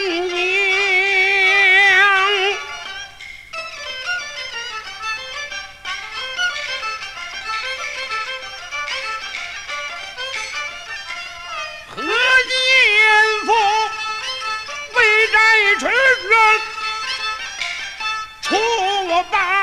何年夫为寨春出我？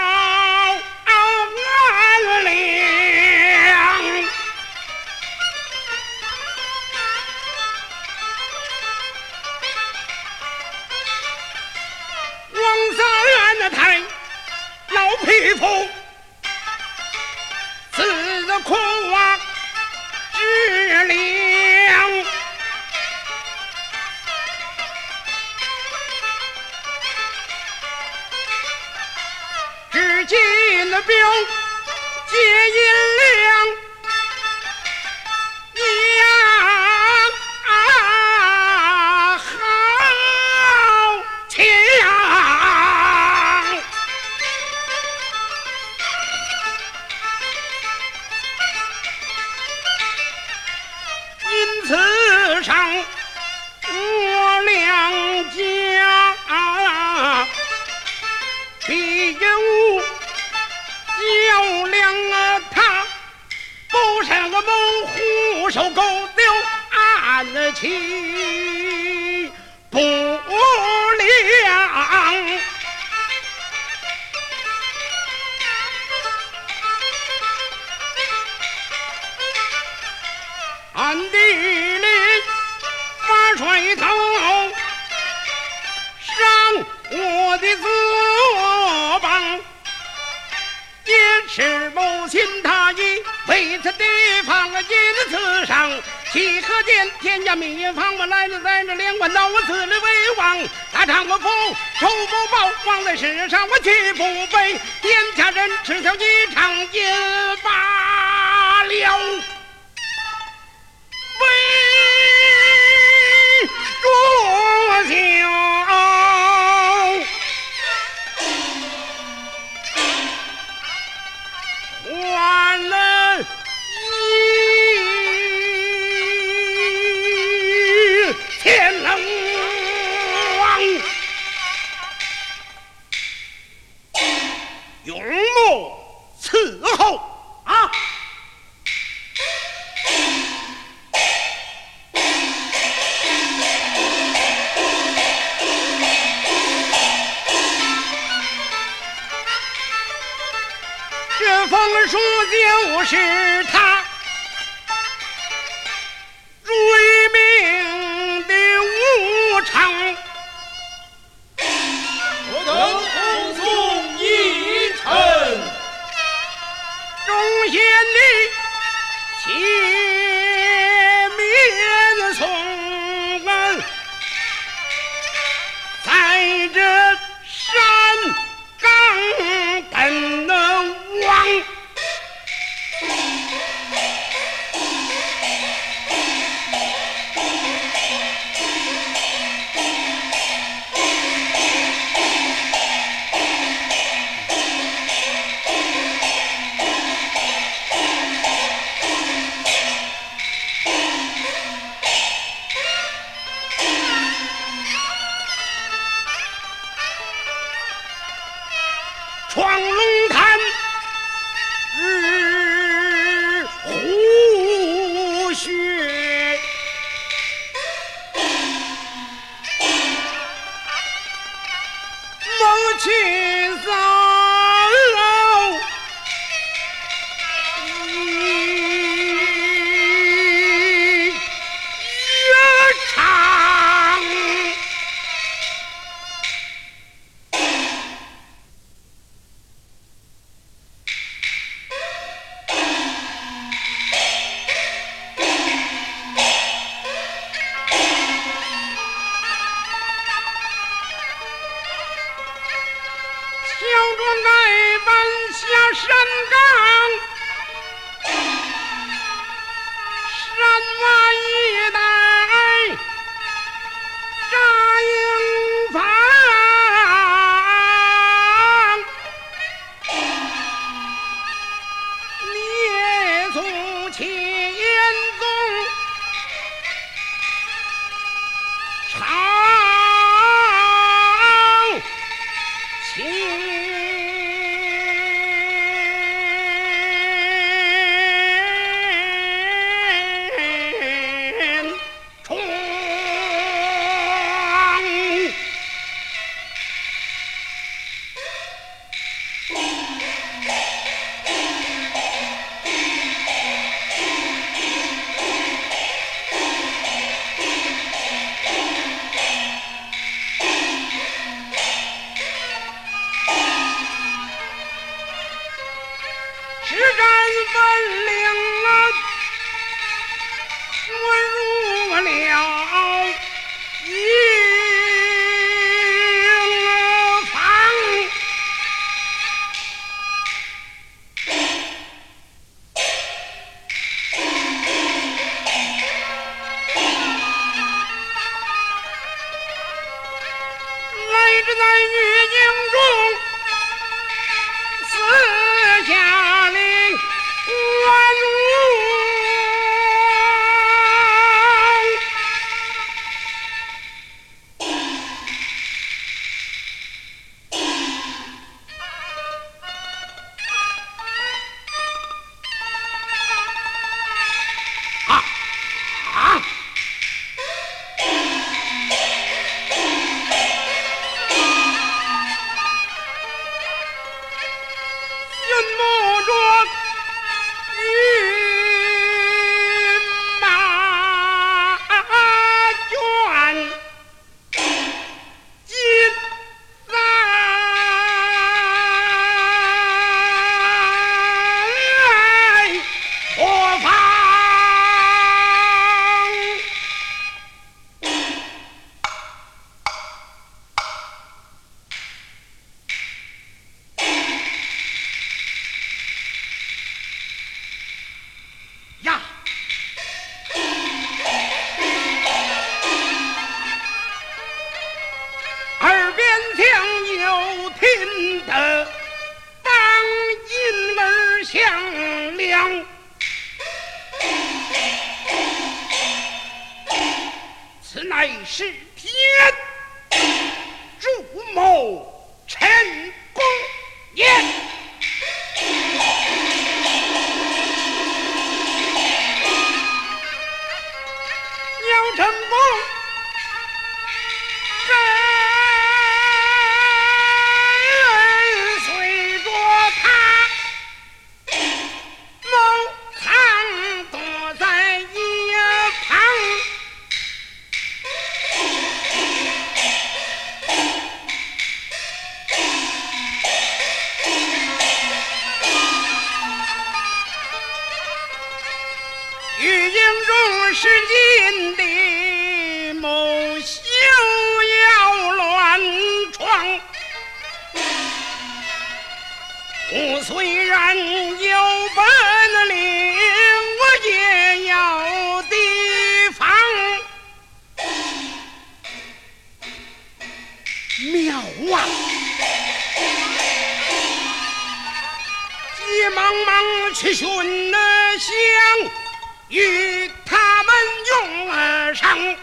进了兵借银两手勾丢暗器，不良。一次地方我，一次此上，岂可见天下秘方？我来了，在这连关到我死了为王。大丈夫仇不报，忘在世上我岂不悲？天下人耻笑一场奸法。永莫伺候啊！这封书就是。此乃是天诛谋臣。我虽然有本领，我也有地方。妙啊！急忙忙去寻那香，与他们拥而上。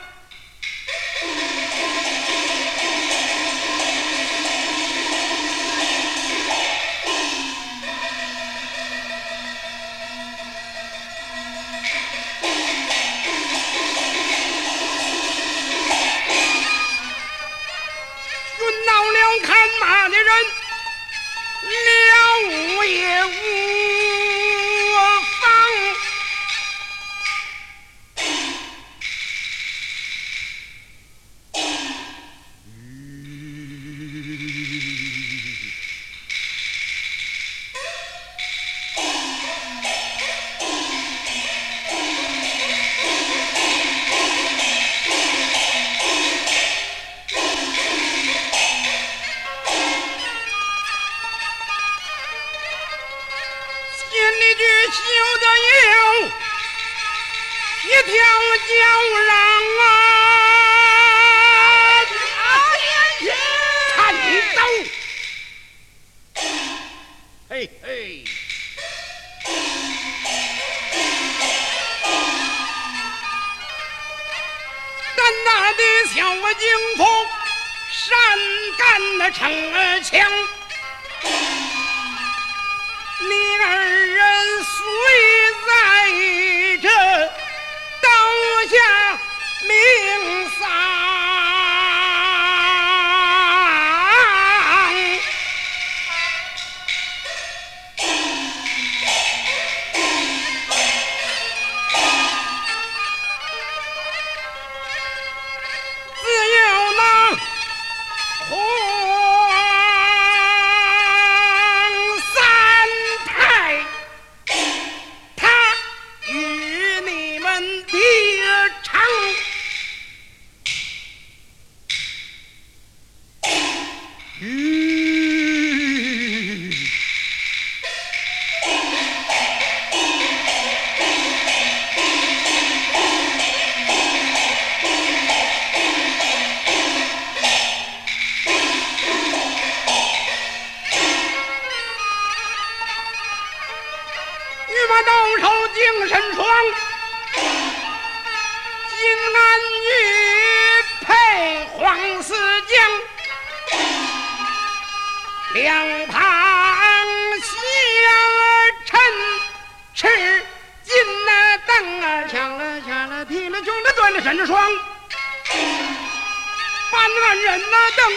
条叫嚷啊，颤抖，嘿嘿，咱那儿的小金凤善干那逞强。人穷那断了三双搬了人那凳